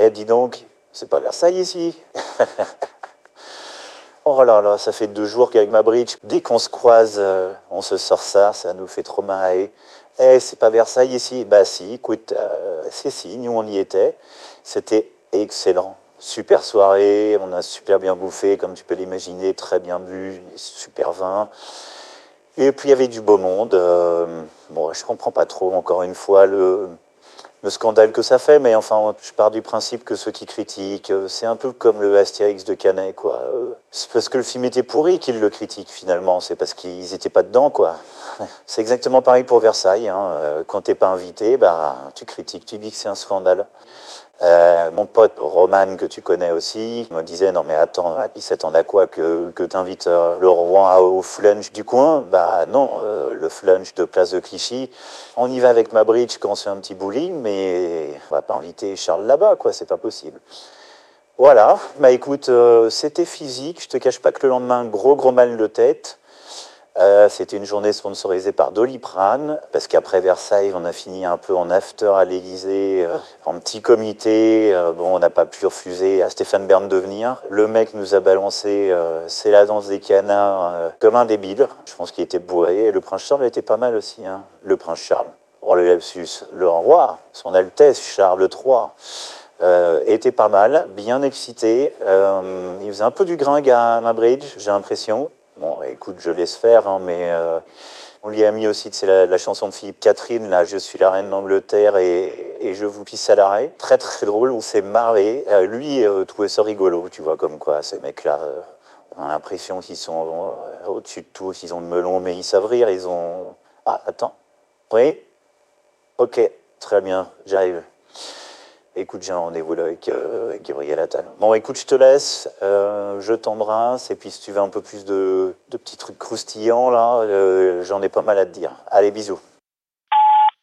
Eh, dis donc, c'est pas Versailles ici Oh là là, ça fait deux jours qu'avec ma bridge, dès qu'on se croise, euh, on se sort ça, ça nous fait trop marrer. Eh, c'est pas Versailles ici Bah si, écoute, euh, c'est si, nous on y était. C'était excellent. Super soirée, on a super bien bouffé, comme tu peux l'imaginer, très bien bu, super vin. Et puis il y avait du beau monde. Euh, bon, je comprends pas trop, encore une fois, le, le scandale que ça fait, mais enfin, je pars du principe que ceux qui critiquent, euh, c'est un peu comme le Astérix de Canet, quoi. Euh, C'est parce que le film était pourri qu'ils le critiquent, finalement. C'est parce qu'ils n'étaient pas dedans, quoi. C'est exactement pareil pour Versailles. Hein. Euh, Quand t'es pas invité, bah, tu critiques, tu dis que c'est un scandale. Mon pote Roman, que tu connais aussi, me disait Non, mais attends, il s'attend à quoi que, que tu invites le roi au flunch du coin? Bah non, le flunch de place de Clichy, on y va avec ma bridge quand c'est un petit bowling, mais on va pas inviter Charles là-bas, quoi, c'est pas possible. Voilà, bah écoute, euh, c'était physique, je te cache pas que le lendemain, gros gros mal de tête. Euh, C'était une journée sponsorisée par Doliprane, parce qu'après Versailles, on a fini un peu en after à l'Élysée, euh, en petit comité. Euh, on n'a pas pu refuser à Stéphane Bern de venir. Le mec nous a balancé euh, C'est la danse des canards comme un débile. Je pense qu'il était bourré. Et le prince Charles était pas mal aussi. Hein. Le prince Charles. Oh, le lapsus. Le roi, son Altesse Charles III. Était pas mal, bien excité. Il faisait un peu du gringue à ma bridge, j'ai l'impression. Bon, écoute, je laisse faire, hein, mais on lui a mis aussi c'est la, chanson de Philippe Catherine, là, Je suis la reine d'Angleterre et, et je vous pisse à l'arrêt. Très très drôle, on s'est marré. Euh, lui euh, trouvait ça rigolo, tu vois, comme quoi ces mecs-là, euh, on a l'impression qu'ils sont au-dessus de tout, qu'ils ont le melon, mais ils savent rire, ils ont. Ah, attends. Oui Ok, très bien, j'arrive. Écoute, j'ai un rendez-vous avec, avec Gabriel Attal. Bon, écoute, je te laisse, je t'embrasse, et puis si tu veux un peu plus de, de petits trucs croustillants, là, euh, j'en ai pas mal à te dire. Allez, bisous.